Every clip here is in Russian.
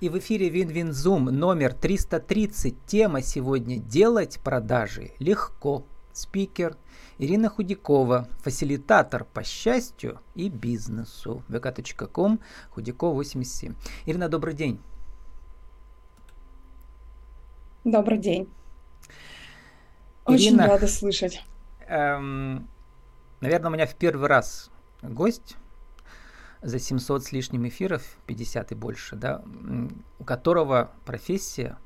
И в эфире Вин-Вин Зум номер 330. Тема сегодня «Делать продажи легко». Спикер Ирина Худякова, фасилитатор по счастью и бизнесу. vk.com, Худякова 87. Ирина, добрый день. Добрый день. Очень Ирина, рада слышать. Эм, наверное, у меня в первый раз гость за 700 с лишним эфиров, 50 и больше, да, у которого профессия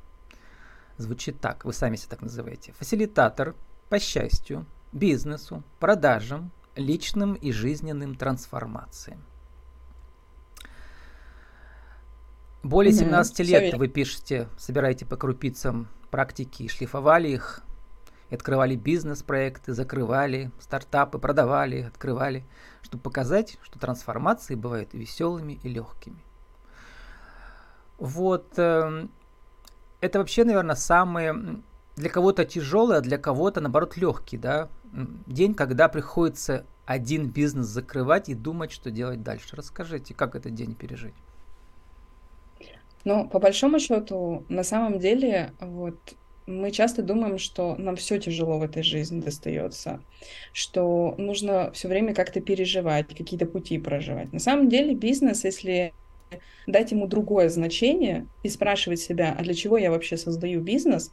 звучит так, вы сами себя так называете. Фасилитатор по счастью, бизнесу, продажам, личным и жизненным трансформациям. Более 17 mm-hmm. лет вы пишете, собираете по крупицам практики, шлифовали их, открывали бизнес-проекты, закрывали стартапы, продавали, открывали, чтобы показать, что трансформации бывают веселыми и легкими. Вот э, это вообще, наверное, самое для кого-то тяжелый, а для кого-то, наоборот, легкий, да, день, когда приходится один бизнес закрывать и думать, что делать дальше. Расскажите, как этот день пережить? Ну, по большому счету, на самом деле, вот мы часто думаем, что нам все тяжело в этой жизни достается, что нужно все время как-то переживать, какие-то пути проживать. На самом деле бизнес, если дать ему другое значение и спрашивать себя, а для чего я вообще создаю бизнес,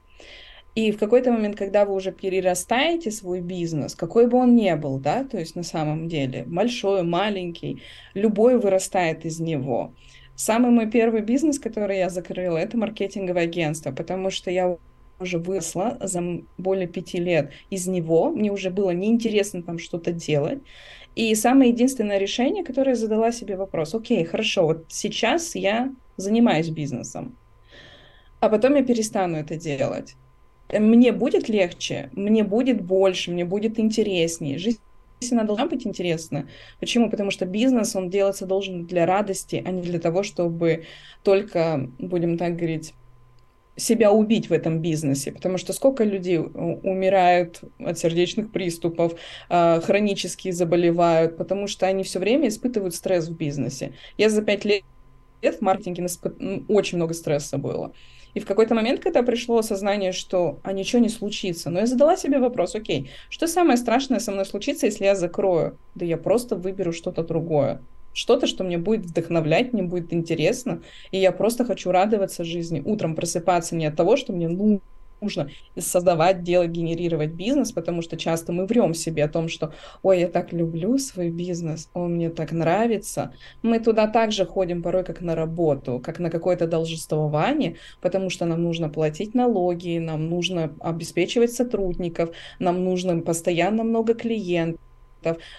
и в какой-то момент, когда вы уже перерастаете свой бизнес, какой бы он ни был, да, то есть на самом деле, большой, маленький, любой вырастает из него. Самый мой первый бизнес, который я закрыла, это маркетинговое агентство, потому что я уже выросла за более пяти лет из него, мне уже было неинтересно там что-то делать. И самое единственное решение, которое я задала себе вопрос, окей, хорошо, вот сейчас я занимаюсь бизнесом, а потом я перестану это делать мне будет легче, мне будет больше, мне будет интереснее. Жизнь она должна быть интересна. Почему? Потому что бизнес, он делаться должен для радости, а не для того, чтобы только, будем так говорить, себя убить в этом бизнесе, потому что сколько людей умирают от сердечных приступов, а, хронически заболевают, потому что они все время испытывают стресс в бизнесе. Я за пять лет в маркетинге очень много стресса было. И в какой-то момент, когда пришло осознание, что а ничего не случится, но я задала себе вопрос, окей, что самое страшное со мной случится, если я закрою? Да я просто выберу что-то другое. Что-то, что мне будет вдохновлять, мне будет интересно, и я просто хочу радоваться жизни, утром просыпаться не от того, что мне ну, нужно создавать, делать, генерировать бизнес, потому что часто мы врем себе о том, что «Ой, я так люблю свой бизнес, он мне так нравится». Мы туда также ходим порой как на работу, как на какое-то должествование, потому что нам нужно платить налоги, нам нужно обеспечивать сотрудников, нам нужно постоянно много клиентов,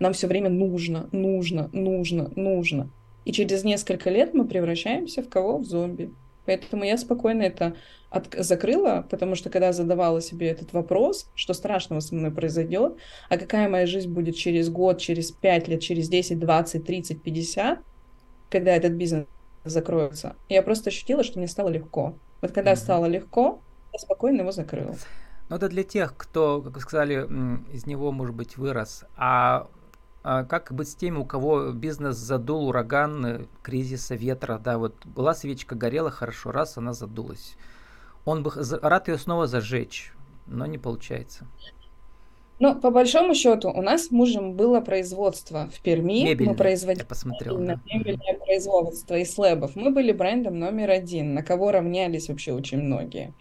нам все время нужно, нужно, нужно, нужно. И через несколько лет мы превращаемся в кого? В зомби. Поэтому я спокойно это от... закрыла, потому что когда задавала себе этот вопрос, что страшного со мной произойдет, а какая моя жизнь будет через год, через пять лет, через 10, 20, 30, 50, когда этот бизнес закроется, я просто ощутила, что мне стало легко. Вот когда mm-hmm. стало легко, я спокойно его закрыла. Ну, это для тех, кто, как вы сказали, из него, может быть, вырос. А а как быть с теми, у кого бизнес задул ураган, э, кризиса, ветра, да, вот была свечка, горела хорошо, раз она задулась. Он бы рад ее снова зажечь, но не получается. Ну, по большому счету, у нас с мужем было производство в Перми. Мебельное, мы производили я посмотрел, да. мебельное производство и слэбов. Мы были брендом номер один, на кого равнялись вообще очень многие.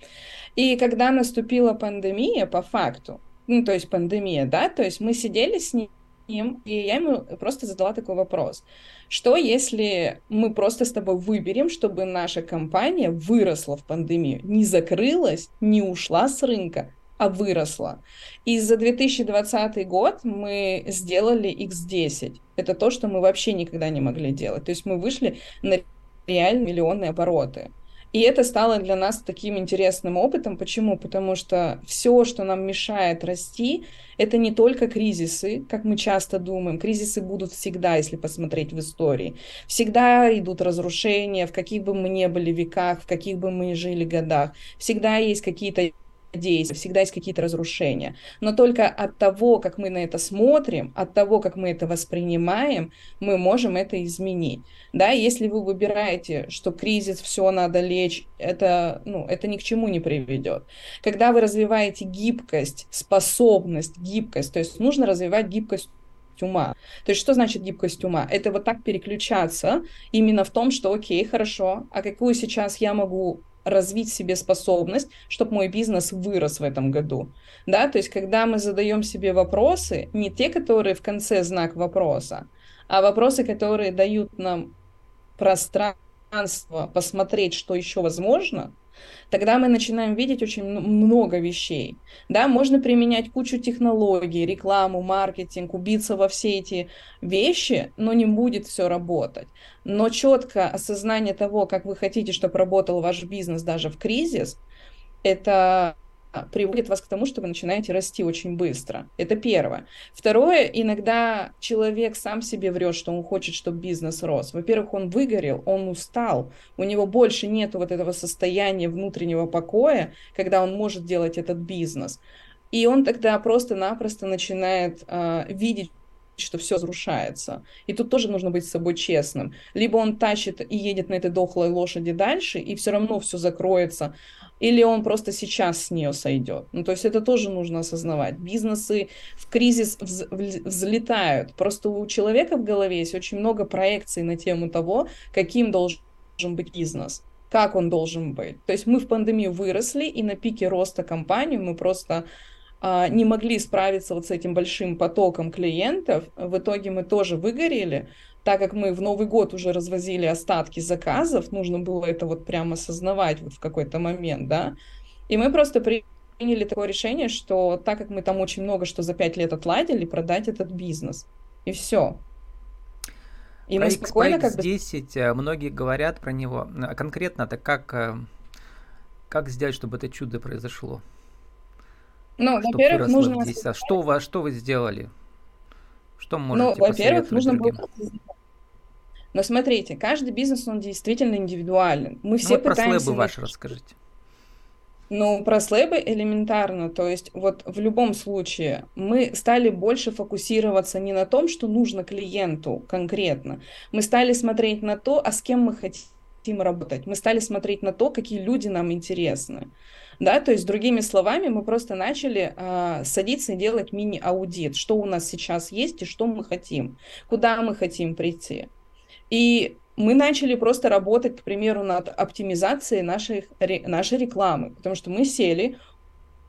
И когда наступила пандемия, по факту, ну, то есть пандемия, да, то есть мы сидели с ним и я ему просто задала такой вопрос. Что если мы просто с тобой выберем, чтобы наша компания выросла в пандемию, не закрылась, не ушла с рынка, а выросла. И за 2020 год мы сделали X10. Это то, что мы вообще никогда не могли делать. То есть мы вышли на реально миллионные обороты. И это стало для нас таким интересным опытом. Почему? Потому что все, что нам мешает расти, это не только кризисы, как мы часто думаем. Кризисы будут всегда, если посмотреть в истории. Всегда идут разрушения, в каких бы мы ни были веках, в каких бы мы ни жили годах. Всегда есть какие-то действия, всегда есть какие-то разрушения. Но только от того, как мы на это смотрим, от того, как мы это воспринимаем, мы можем это изменить. Да, если вы выбираете, что кризис, все надо лечь, это, ну, это ни к чему не приведет. Когда вы развиваете гибкость, способность, гибкость, то есть нужно развивать гибкость ума. То есть что значит гибкость ума? Это вот так переключаться именно в том, что окей, хорошо, а какую сейчас я могу развить себе способность, чтобы мой бизнес вырос в этом году. Да, то есть когда мы задаем себе вопросы, не те, которые в конце знак вопроса, а вопросы, которые дают нам пространство посмотреть, что еще возможно, тогда мы начинаем видеть очень много вещей. Да, можно применять кучу технологий, рекламу, маркетинг, убиться во все эти вещи, но не будет все работать. Но четко осознание того, как вы хотите, чтобы работал ваш бизнес даже в кризис, это приводит вас к тому, что вы начинаете расти очень быстро. Это первое. Второе, иногда человек сам себе врет, что он хочет, чтобы бизнес рос. Во-первых, он выгорел, он устал, у него больше нет вот этого состояния внутреннего покоя, когда он может делать этот бизнес. И он тогда просто-напросто начинает э, видеть что все разрушается. И тут тоже нужно быть с собой честным. Либо он тащит и едет на этой дохлой лошади дальше, и все равно все закроется, или он просто сейчас с нее сойдет. Ну, то есть это тоже нужно осознавать. Бизнесы в кризис вз взлетают. Просто у человека в голове есть очень много проекций на тему того, каким должен быть бизнес как он должен быть. То есть мы в пандемию выросли, и на пике роста компании мы просто а, не могли справиться вот с этим большим потоком клиентов. В итоге мы тоже выгорели, так как мы в Новый год уже развозили остатки заказов, нужно было это вот прямо осознавать вот в какой-то момент, да, и мы просто приняли такое решение, что так как мы там очень много что за пять лет отладили, продать этот бизнес, и все. И про мы спокойно как бы... 10 э, многие говорят про него. А конкретно это как, э, как сделать, чтобы это чудо произошло? Ну, во-первых, нужно... Здесь. А что, вас, что вы сделали? Что можете Ну, во-первых, нужно другим? было... Но смотрите, каждый бизнес, он действительно индивидуален. Мы ну, все вот пытаемся... про слэбы ваши расскажите. Ну, про слэбы элементарно. То есть вот в любом случае мы стали больше фокусироваться не на том, что нужно клиенту конкретно. Мы стали смотреть на то, а с кем мы хотим работать. Мы стали смотреть на то, какие люди нам интересны. Да, то есть, другими словами, мы просто начали э, садиться и делать мини-аудит, что у нас сейчас есть и что мы хотим, куда мы хотим прийти. И мы начали просто работать, к примеру, над оптимизацией нашей, нашей рекламы, потому что мы сели,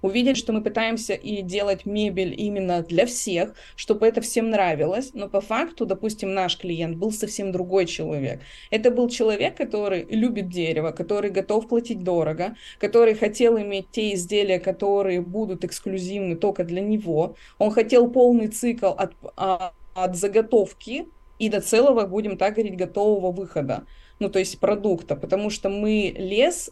увидели, что мы пытаемся и делать мебель именно для всех, чтобы это всем нравилось, но по факту, допустим, наш клиент был совсем другой человек. Это был человек, который любит дерево, который готов платить дорого, который хотел иметь те изделия, которые будут эксклюзивны только для него. Он хотел полный цикл от, а, от заготовки и до целого, будем так говорить, готового выхода ну, то есть продукта, потому что мы лес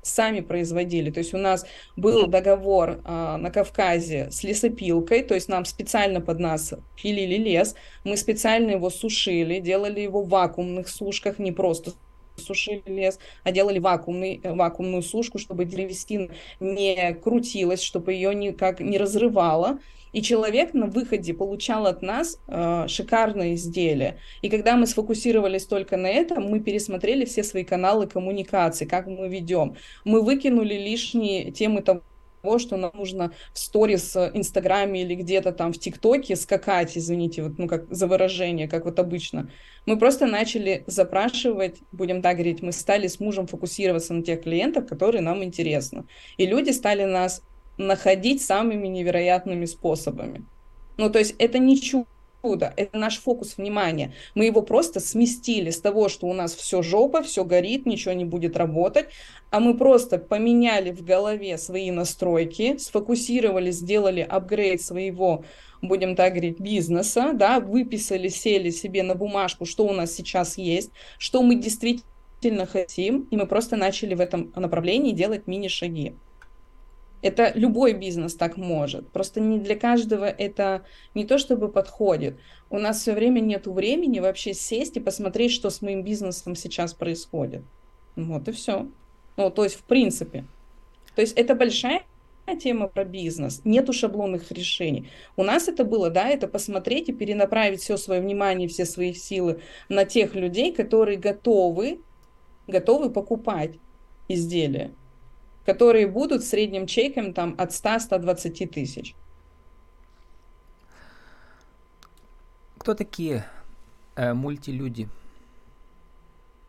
сами производили. То есть у нас был договор а, на Кавказе с лесопилкой, то есть нам специально под нас пилили лес, мы специально его сушили, делали его в вакуумных сушках, не просто сушили лес, а делали вакуумный, вакуумную сушку, чтобы древесина не крутилась, чтобы ее никак не разрывало. И человек на выходе получал от нас э, шикарное изделие. И когда мы сфокусировались только на этом, мы пересмотрели все свои каналы коммуникации, как мы ведем. Мы выкинули лишние темы того, что нам нужно в сторис, э, Инстаграме или где-то там в ТикТоке скакать, извините, вот, ну как за выражение, как вот обычно. Мы просто начали запрашивать, будем так говорить, мы стали с мужем фокусироваться на тех клиентов, которые нам интересны. И люди стали нас находить самыми невероятными способами. Ну, то есть это не чудо, это наш фокус внимания. Мы его просто сместили с того, что у нас все жопа, все горит, ничего не будет работать, а мы просто поменяли в голове свои настройки, сфокусировали, сделали апгрейд своего будем так говорить, бизнеса, да, выписали, сели себе на бумажку, что у нас сейчас есть, что мы действительно хотим, и мы просто начали в этом направлении делать мини-шаги. Это любой бизнес так может. Просто не для каждого это не то чтобы подходит. У нас все время нет времени вообще сесть и посмотреть, что с моим бизнесом сейчас происходит. Вот и все. Ну, то есть, в принципе. То есть, это большая тема про бизнес, нету шаблонных решений. У нас это было, да, это посмотреть и перенаправить все свое внимание, все свои силы на тех людей, которые готовы, готовы покупать изделия, которые будут средним чеком там от 100-120 тысяч. Кто такие э, мультилюди?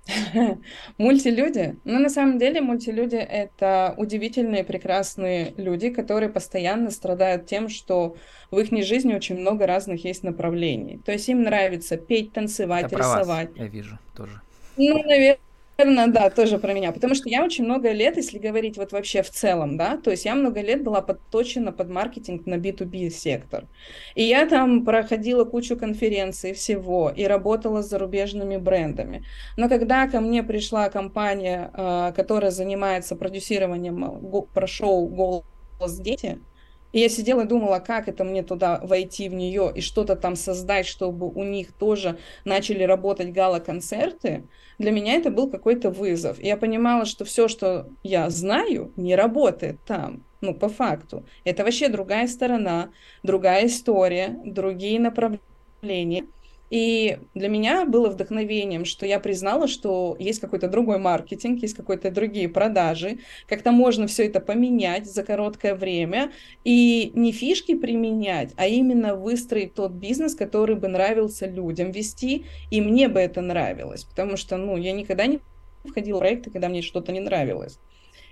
Мультилюди? Ну, на самом деле, мультилюди — это удивительные, прекрасные люди, которые постоянно страдают тем, что в их жизни очень много разных есть направлений. То есть им нравится петь, танцевать, Это рисовать. Я вижу тоже. Ну, наверное, Наверное, да, тоже про меня. Потому что я очень много лет, если говорить вот вообще в целом, да, то есть я много лет была подточена под маркетинг на B2B сектор. И я там проходила кучу конференций всего и работала с зарубежными брендами. Но когда ко мне пришла компания, а, которая занимается продюсированием про шоу «Голос дети», и я сидела и думала, как это мне туда войти в нее и что-то там создать, чтобы у них тоже начали работать гала-концерты. Для меня это был какой-то вызов. И я понимала, что все, что я знаю, не работает там. Ну, по факту. Это вообще другая сторона, другая история, другие направления. И для меня было вдохновением, что я признала, что есть какой-то другой маркетинг, есть какие-то другие продажи, как-то можно все это поменять за короткое время и не фишки применять, а именно выстроить тот бизнес, который бы нравился людям вести, и мне бы это нравилось, потому что, ну, я никогда не входила в проекты, когда мне что-то не нравилось.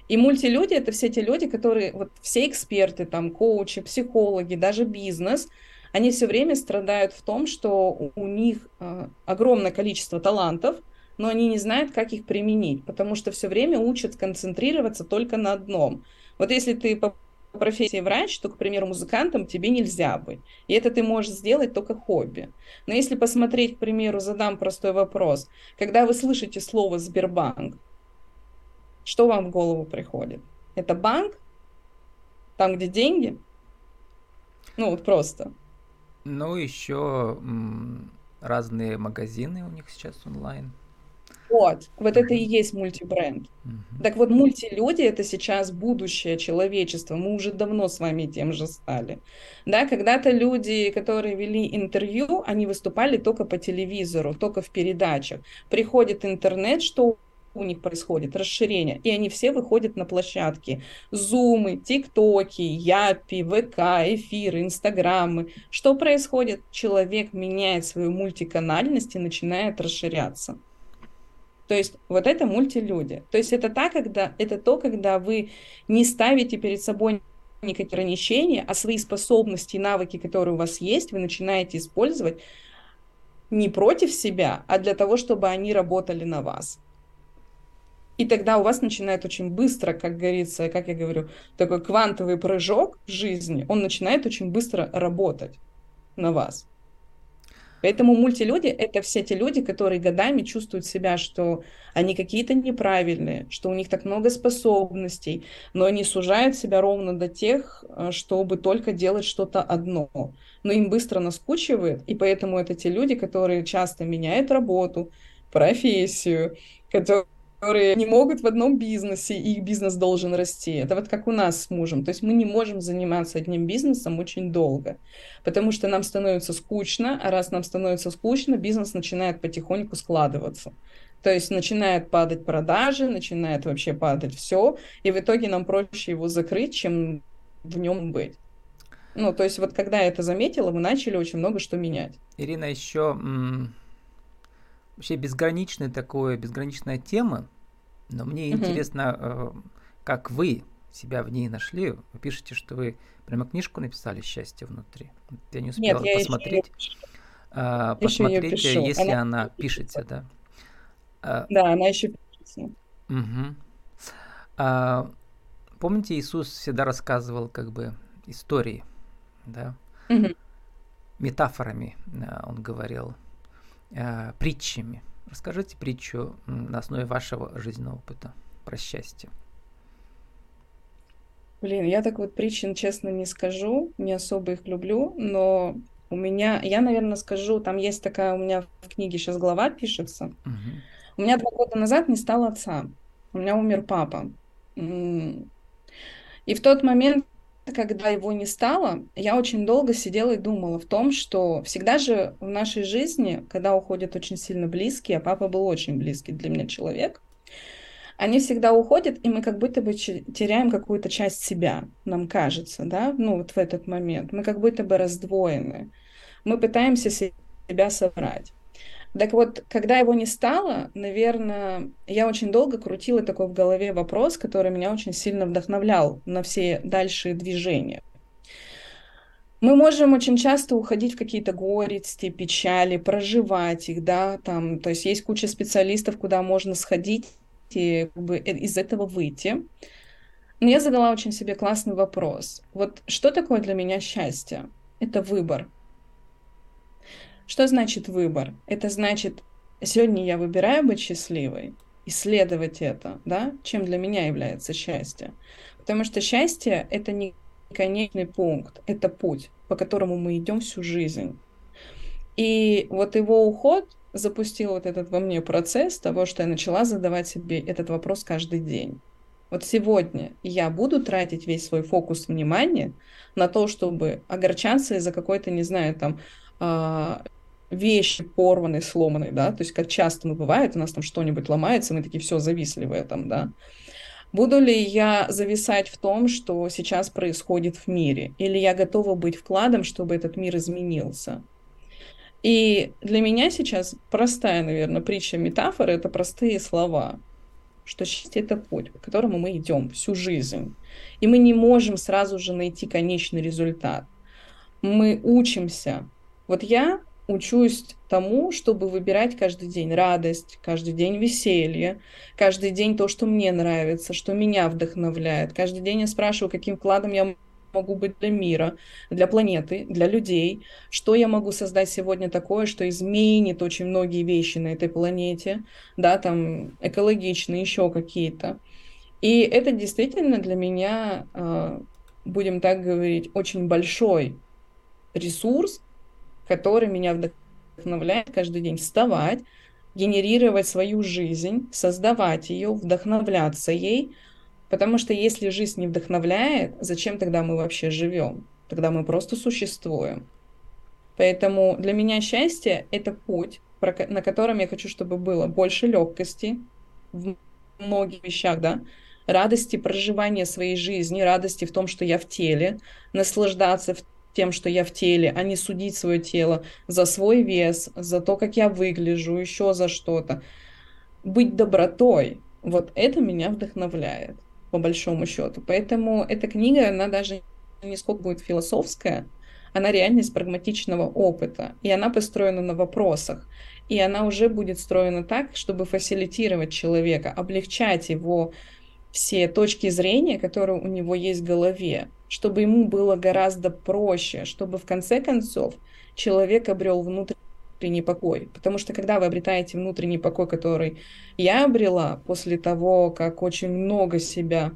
И мультилюди — это все те люди, которые, вот все эксперты, там, коучи, психологи, даже бизнес — они все время страдают в том, что у них э, огромное количество талантов, но они не знают, как их применить, потому что все время учат концентрироваться только на одном. Вот если ты по профессии врач, то, к примеру, музыкантом тебе нельзя быть. И это ты можешь сделать только хобби. Но если посмотреть, к примеру, задам простой вопрос. Когда вы слышите слово «Сбербанк», что вам в голову приходит? Это банк? Там, где деньги? Ну, вот просто. Ну, еще разные магазины у них сейчас онлайн. Вот, вот это и есть мультибренд. Mm-hmm. Так вот, мультилюди это сейчас будущее человечества. Мы уже давно с вами тем же стали. Да, когда-то люди, которые вели интервью, они выступали только по телевизору, только в передачах. Приходит интернет, что у них происходит расширение, и они все выходят на площадки. Зумы, ТикТоки, Япи, ВК, эфиры, Инстаграмы. Что происходит? Человек меняет свою мультиканальность и начинает расширяться. То есть вот это мультилюди. То есть это, та, когда, это то, когда вы не ставите перед собой никакие ограничения, а свои способности и навыки, которые у вас есть, вы начинаете использовать не против себя, а для того, чтобы они работали на вас. И тогда у вас начинает очень быстро, как говорится, как я говорю, такой квантовый прыжок в жизни, он начинает очень быстро работать на вас. Поэтому мультилюди — это все те люди, которые годами чувствуют себя, что они какие-то неправильные, что у них так много способностей, но они сужают себя ровно до тех, э, чтобы только делать что-то одно. Но им быстро наскучивает, и поэтому это те люди, которые часто меняют работу, профессию, которые которые не могут в одном бизнесе, и их бизнес должен расти. Это вот как у нас с мужем. То есть мы не можем заниматься одним бизнесом очень долго, потому что нам становится скучно, а раз нам становится скучно, бизнес начинает потихоньку складываться. То есть начинает падать продажи, начинает вообще падать все, и в итоге нам проще его закрыть, чем в нем быть. Ну, то есть вот когда я это заметила, мы начали очень много что менять. Ирина, еще вообще безграничная такое, безграничная тема, но мне mm-hmm. интересно, э, как вы себя в ней нашли. Вы пишете, что вы прямо книжку написали «Счастье внутри». Я не успела Нет, посмотреть. Еще а, посмотрите, если она, она пишется, да. А, да, она еще пишется. Угу. А, помните, Иисус всегда рассказывал как бы истории, да? Угу. Метафорами э, он говорил э, притчами. Расскажите притчу на основе вашего жизненного опыта про счастье. Блин, я так вот причин, честно, не скажу, не особо их люблю, но у меня, я, наверное, скажу, там есть такая у меня в книге сейчас глава пишется. Угу. У меня два года назад не стало отца, у меня умер папа. И в тот момент, когда его не стало, я очень долго сидела и думала в том, что всегда же в нашей жизни, когда уходят очень сильно близкие, а папа был очень близкий для меня человек, они всегда уходят, и мы как будто бы теряем какую-то часть себя, нам кажется, да, ну вот в этот момент. Мы как будто бы раздвоены. Мы пытаемся себя собрать. Так вот, когда его не стало, наверное, я очень долго крутила такой в голове вопрос, который меня очень сильно вдохновлял на все дальшие движения. Мы можем очень часто уходить в какие-то горести, печали, проживать их, да, там, то есть есть куча специалистов, куда можно сходить и как бы э, из этого выйти. Но я задала очень себе классный вопрос. Вот что такое для меня счастье? Это выбор. Что значит выбор? Это значит, сегодня я выбираю быть счастливой, исследовать это, да, чем для меня является счастье. Потому что счастье — это не конечный пункт, это путь, по которому мы идем всю жизнь. И вот его уход запустил вот этот во мне процесс того, что я начала задавать себе этот вопрос каждый день. Вот сегодня я буду тратить весь свой фокус внимания на то, чтобы огорчаться из-за какой-то, не знаю, там, а, вещи порванной, сломанной, да, то есть как часто мы бывает, у нас там что-нибудь ломается, мы такие, все, зависли в этом, да. Буду ли я зависать в том, что сейчас происходит в мире? Или я готова быть вкладом, чтобы этот мир изменился? И для меня сейчас простая, наверное, притча, метафора — это простые слова, что счастье — это путь, по которому мы идем всю жизнь. И мы не можем сразу же найти конечный результат. Мы учимся. Вот я учусь тому, чтобы выбирать каждый день радость, каждый день веселье, каждый день то, что мне нравится, что меня вдохновляет. Каждый день я спрашиваю, каким вкладом я могу быть для мира, для планеты, для людей, что я могу создать сегодня такое, что изменит очень многие вещи на этой планете, да, там экологичные, еще какие-то. И это действительно для меня, а, будем так говорить, очень большой ресурс, который меня вдохновляет каждый день вставать, генерировать свою жизнь, создавать ее, вдохновляться ей, Потому что если жизнь не вдохновляет, зачем тогда мы вообще живем? Тогда мы просто существуем. Поэтому для меня счастье — это путь, на котором я хочу, чтобы было больше легкости в многих вещах, да, радости проживания своей жизни, радости в том, что я в теле, наслаждаться тем, что я в теле, а не судить свое тело за свой вес, за то, как я выгляжу, еще за что-то. Быть добротой, вот это меня вдохновляет по большому счету. Поэтому эта книга, она даже не сколько будет философская, она реально из прагматичного опыта, и она построена на вопросах, и она уже будет строена так, чтобы фасилитировать человека, облегчать его все точки зрения, которые у него есть в голове, чтобы ему было гораздо проще, чтобы в конце концов человек обрел внутренний покой. Потому что когда вы обретаете внутренний покой, который я обрела после того, как очень много себя,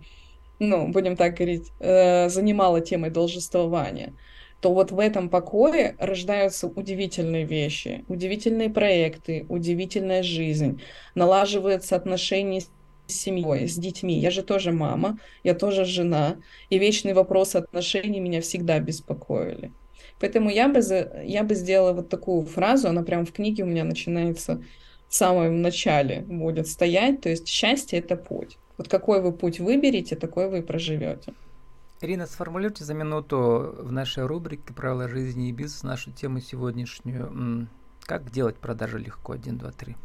ну, будем так говорить, э, занимала темой должествования, то вот в этом покое рождаются удивительные вещи, удивительные проекты, удивительная жизнь, налаживаются отношения с семьей, с детьми. Я же тоже мама, я тоже жена, и вечный вопрос отношений меня всегда беспокоили. Поэтому я бы, за, я бы сделала вот такую фразу, она прям в книге у меня начинается в самом начале, будет стоять, то есть счастье — это путь. Вот какой вы путь выберете, такой вы и проживете. Ирина, сформулируйте за минуту в нашей рубрике «Правила жизни и бизнес» нашу тему сегодняшнюю. Как делать продажи легко? Один, два, три.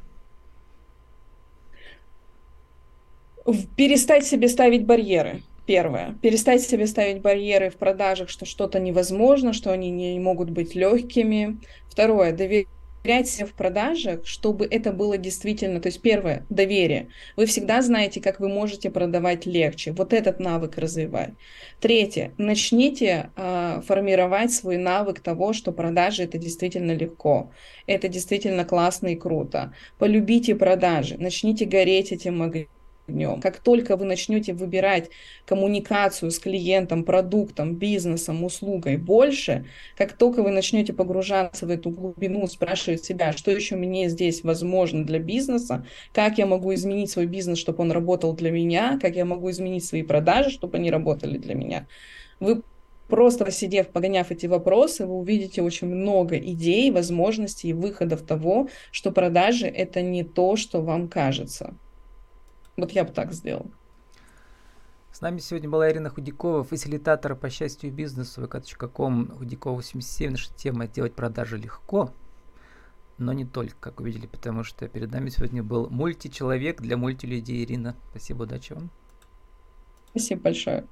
Перестать себе ставить барьеры. Первое. Перестать себе ставить барьеры в продажах, что что-то невозможно, что они не могут быть легкими. Второе. Доверять себе в продажах, чтобы это было действительно... То есть первое. Доверие. Вы всегда знаете, как вы можете продавать легче. Вот этот навык развивать. Третье. Начните э, формировать свой навык того, что продажи это действительно легко. Это действительно классно и круто. Полюбите продажи. Начните гореть этим магазином днем. Как только вы начнете выбирать коммуникацию с клиентом, продуктом, бизнесом, услугой больше, как только вы начнете погружаться в эту глубину, спрашивать себя, что еще мне здесь возможно для бизнеса, как я могу изменить свой бизнес, чтобы он работал для меня, как я могу изменить свои продажи, чтобы они работали для меня, вы просто посидев, погоняв эти вопросы, вы увидите очень много идей, возможностей и выходов того, что продажи — это не то, что вам кажется. Вот я бы так сделал. С нами сегодня была Ирина Худякова, фасилитатор по счастью бизнесу vk.com Худякова 87. Наша тема «Делать продажи легко», но не только, как увидели, потому что перед нами сегодня был мультичеловек для мультилюдей Ирина. Спасибо, удачи вам. Спасибо большое.